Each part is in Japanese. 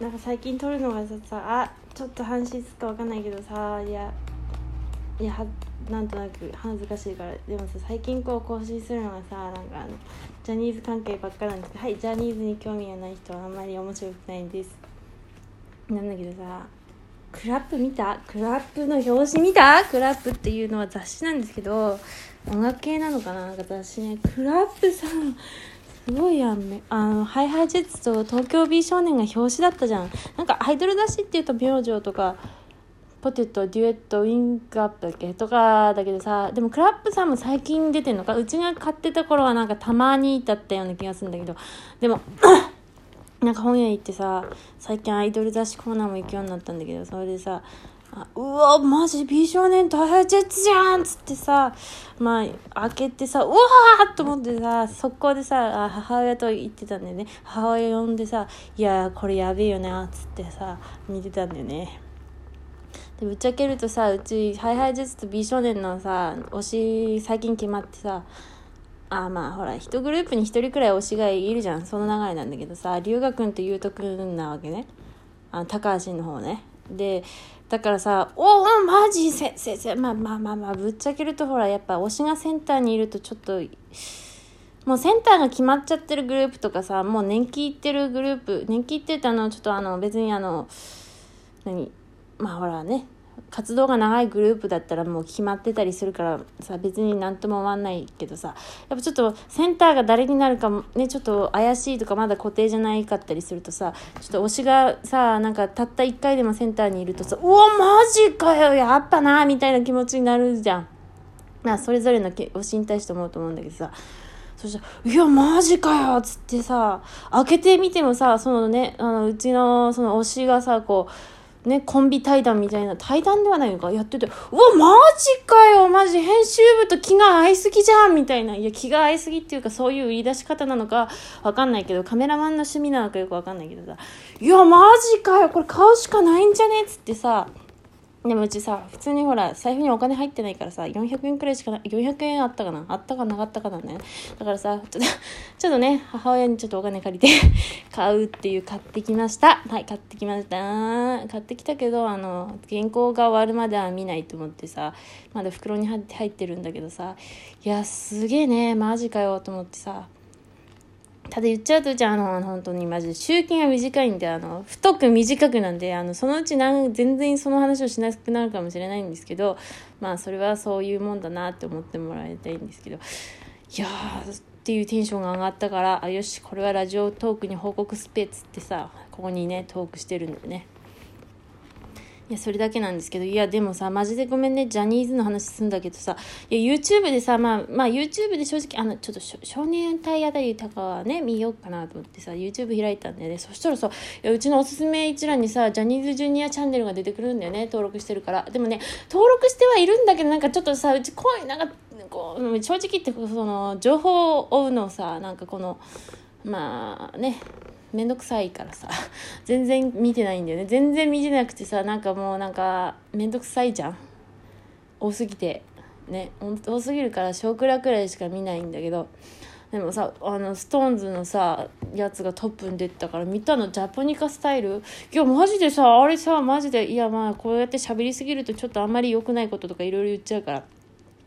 なんか最近撮るのがさあちょっと半質かわかんないけどさいやいやはなんとなく恥ずかしいから。でもさ最近こう更新するのがさなんかあのジャニーズ関係ばっかなんです。けどはいジャニーズに興味がない人はあんまり面白くないんです。なんだけどさクラップ見た？クラップの表紙見た？クラップっていうのは雑誌なんですけど音楽系なのかな？なんか雑誌ね。クラップさんすごいやんね。あのハイハイジェッツと東京美少年が表紙だったじゃん。なんかアイドル雑誌っていうと明星とかポテトデュエットウィンクアップだっけとかだけどさでもクラップさんも最近出てんのか？うちが買ってた頃はなんかたまにだったような気がするんだけど。でもなんか本屋行ってさ最近アイドル雑誌コーナーも行くようになったんだけどそれでさうわマジ美少年とハイジェッツじゃんっつってさまあ開けてさうわーと思ってさ速攻でさ母親と言ってたんだよね。母親呼んでさ「いやこれやべえよな」っつってさ見てたんだよね。でぶっちゃけるとさうちハイハイジェッツと美少年のさ推し最近決まってさあまあほら一グループに一人くらい推しがいるじゃん。その流れなんだけどさ龍河君と優斗君なわけね。あ高橋の方ね。でだからさ「おおマジせせせまあまあまあまあぶっちゃけるとほらやっぱ推しがセンターにいるとちょっともうセンターが決まっちゃってるグループとかさもう年季いってるグループ年季いってたのちょっとあの別にあの何？まあほらね活動が長いグループだったらもう決まってたりするからさ別になんとも思わないけどさやっぱちょっとセンターが誰になるかもねちょっと怪しいとかまだ固定じゃないかったりするとさちょっと推しがさなんかたった1回でもセンターにいるとさうわマジかよやっぱなみたいな気持ちになるじゃん。まあそれぞれの推しに対して思うと思うんだけどさそしたら「いやマジかよ」っつってさ開けてみてもさそのねあのうちのその推しがさこうね、コンビ対談みたいな、対談ではないのかやってて、うわ、マジかよマジ編集部と気が合いすぎじゃんみたいな。いや、気が合いすぎっていうか、そういう売り出し方なのかわかんないけど、カメラマンの趣味なのかよくわかんないけどさ、いや、マジかよこれ買うしかないんじゃねっつってさ、でもうちさ普通にほら財布にお金入ってないからさ400円くらいしかない400円あったかなあったかなかったかなね。だからさちょっと ちょっとね母親にちょっとお金借りて 買うっていう買ってきました。はい買ってきました。買ってきたけどあの原稿が終わるまでは見ないと思ってさまだ袋に入って入ってるんだけどさいやすげえねマジかよと思ってさただ言っちゃうとじゃああの本当にマジで集金が短いんであの太く短くなんであのそのうちなん全然その話をしなくなるかもしれないんですけどまあそれはそういうもんだなって思ってもらいたいんですけどいやーっていうテンションが上がったからあよしこれはラジオトークに報告スペースってさここにねトークしてるんだよね。いや、それだけなんですけど、いや、でもさ、マジでごめんね、ジャニーズの話すんだけどさ、いや、YouTube でさ、まあ、まあ、YouTube で正直、あの、ちょっと少年隊あたりとかはね、見ようかなと思ってさ、YouTube 開いたんだよね。そしたらさ、いや、うちのおすすめ一覧にさ、ジャニーズジュニアチャンネルが出てくるんだよね、登録してるから。でもね、登録してはいるんだけど、なんかちょっとさ、うちこうい、なんか、こう、正直言って、その、情報を追うのをさ、なんかこの、まあね、めんどくさいからさ。全然見てないんだよね。全然見てなくてさなんかもうなんかめんどくさいじゃん。多すぎて。ね。多すぎるから少クラくらいしか見ないんだけど。でもさあのストーンズのさやつがトップに出てたから見たのジャポニカスタイル？いやマジでさあれさマジでいやまあこうやって喋りすぎるとちょっとあんまり良くないこととかいろいろ言っちゃうから。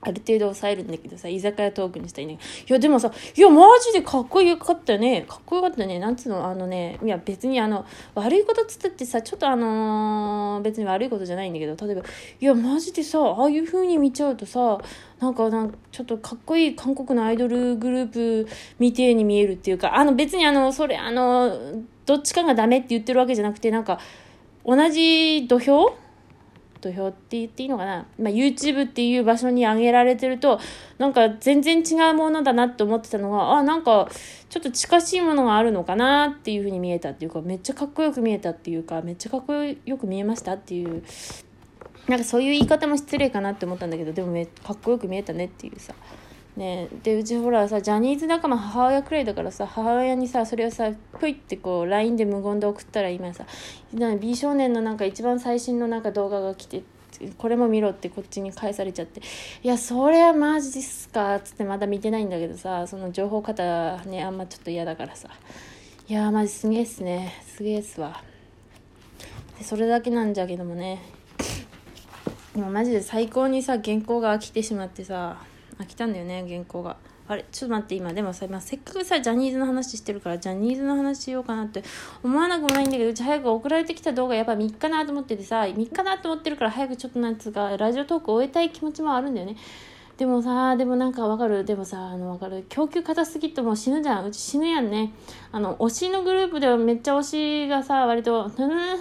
ある程度抑えるんだけどさ、居酒屋トークにしたいね。いや、でもさ、いや、マジでかっこよかったね。かっこよかったね。なんつうの、あのね、いや、別にあの、悪いことつったってさ、ちょっとあのー、別に悪いことじゃないんだけど、例えば、いや、マジでさ、ああいう風に見ちゃうとさ、なんか、なんかちょっとかっこいい韓国のアイドルグループみてえに見えるっていうか、あの、別にあの、それ、あの、どっちかがダメって言ってるわけじゃなくて、なんか、同じ土俵土俵って言っていいのかな、まあ、YouTube っていう場所に上げられてるとなんか全然違うものだなって思ってたのがあなんかちょっと近しいものがあるのかなっていうふうに見えたっていうかめっちゃかっこよく見えたっていうかめっちゃかっこよく見えましたっていうなんかそういう言い方も失礼かなって思ったんだけどでもめかっこよく見えたねっていうさ。ね、でうちほらさジャニーズ仲間母親くらいだからさ母親にさそれをさぷいってこう LINE で無言で送ったら今さ美少年のなんか一番最新のなんか動画が来てこれも見ろってこっちに返されちゃっていやそれはマジっすかっつってまだ見てないんだけどさその情報型ねあんまちょっと嫌だからさ。いやマジすげえっすね。すげえっすわ。それだけなんじゃけどもね。もマジで最高にさ原稿が飽きてしまってさ。飽きたんだよね原稿が。あれちょっと待って今。でもさ、今せっかくさジャニーズの話してるからジャニーズの話しようかなって思わなくもないんだけどうち早く送られてきた動画やっぱ3日なと思っててさ3日なと思ってるから早くちょっとなんつうかラジオトーク終えたい気持ちもあるんだよね。でもさでもなんかわかる？でもさあのわかる？供給硬すぎてもう死ぬじゃん。うち死ぬやんね。あの推しのグループではめっちゃ推しがさ割とふんふん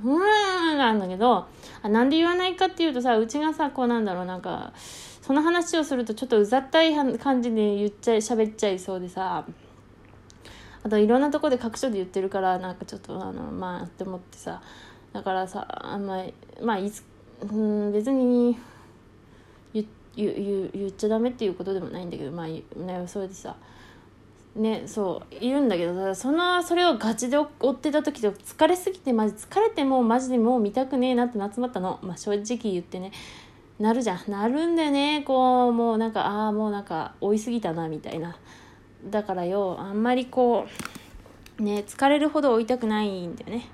ふんなんだけどあなんで言わないかっていうとさうちがさこうなんだろうなんかその話をするとちょっとうざったい感じで言っちゃい喋っちゃいそうでさ。あといろんなとこで各所で言ってるからなんかちょっとあのまあって思ってさ。だからさあんまりまあいつ、うん、別に言言言っちゃダメっていうことでもないんだけどまあねそれでさ。ねそういるんだけどそのそれをガチで追ってた時と疲れすぎてマジ疲れてもうマジでもう見たくねえなって集まったの。まあ正直言ってね。なるじゃん。なるんだよね。こうもうなんかああもうなんか追いすぎたなみたいな。だからよあんまりこうね疲れるほど追いたくないんだよね。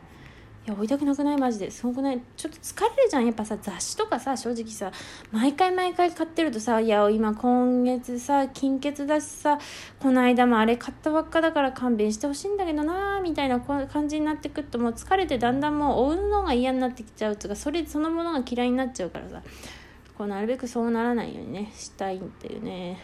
いや追いたくなくない？マジで。すごくない？ちょっと疲れるじゃん。やっぱさ雑誌とかさ正直さ毎回毎回買ってるとさいや今今月さ金欠だしさこの間もあれ買ったばっかだから勘弁してほしいんだけどなーみたいな感じになってくるともう疲れてだんだんもう追うのが嫌になってきちゃうとかそれそのものが嫌いになっちゃうからさ。こうなるべくそうならないようにねしたいんだよね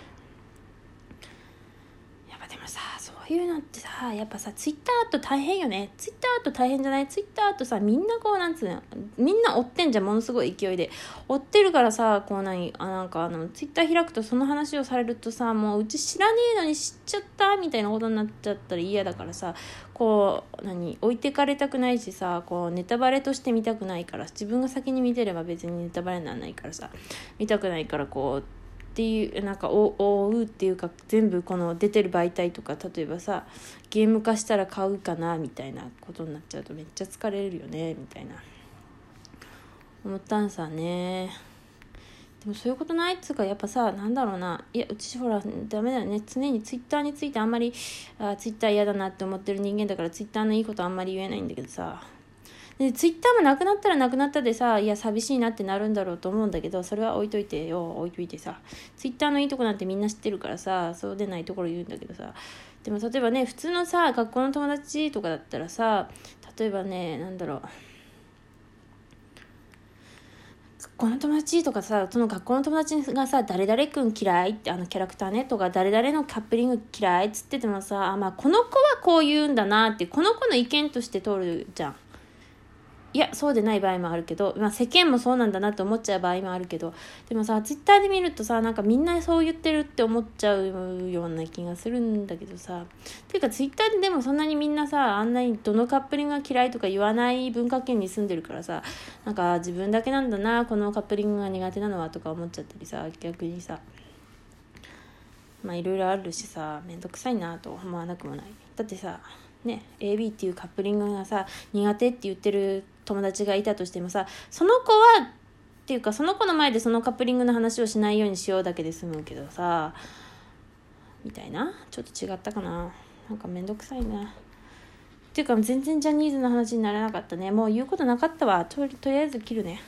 やっぱでもさそういうのってさやっぱさツイッターと大変よね。ツイッターと大変じゃない？ツイッターとさみんなこうなんつうのみんな追ってんじゃんものすごい勢いで。追ってるからさこう何あなんかあのツイッター開くとその話をされるとさもううち知らねえのに知っちゃったみたいなことになっちゃったら嫌だからさこう何置いてかれたくないしさこうネタバレとして見たくないから自分が先に見てれば別にネタバレにならないからさ見たくないからこうっていうなんか追うっていうか全部この出てる媒体とか例えばさゲーム化したら買うかなみたいなことになっちゃうとめっちゃ疲れるよねみたいな。思ったんさね。でもそういうことないっつうかやっぱさなんだろうな。いやうちほらダメだよね。常にツイッターについてあんまりあツイッター嫌だなって思ってる人間だからツイッターのいいことあんまり言えないんだけどさ。でツイッターもなくなったらなくなったでさいや寂しいなってなるんだろうと思うんだけどそれは置いといてよ置いといてさ。ツイッターのいいとこなんてみんな知ってるからさそうでないところ言うんだけどさ。でも例えばね普通のさ学校の友達とかだったらさ例えばねなんだろう。この友達とかさその学校の友達がさ「誰々君嫌い」ってあのキャラクターねとか「誰々のカップリング嫌い」っつっててもさあ、まあ、この子はこう言うんだなってこの子の意見として通るじゃん。いやそうでない場合もあるけど、まあ、世間もそうなんだなって思っちゃう場合もあるけどでもさツイッターで見るとさなんかみんなそう言ってるって思っちゃうような気がするんだけどさていうかツイッターででもそんなにみんなさあんなにどのカップリングが嫌いとか言わない文化圏に住んでるからさなんか自分だけなんだなこのカップリングが苦手なのはとか思っちゃったりさ逆にさまあいろいろあるしさめんどくさいなと思わなくもない。だってさね AB っていうカップリングがさ苦手って言ってる友達がいたとしてもさその子はっていうかその子の前でそのカップリングの話をしないようにしようだけで済むけどさみたいな？ちょっと違ったかな？なんかめんどくさいな。っていうか全然ジャニーズの話にならなかったね。もう言うことなかったわ。とりあえず切るね。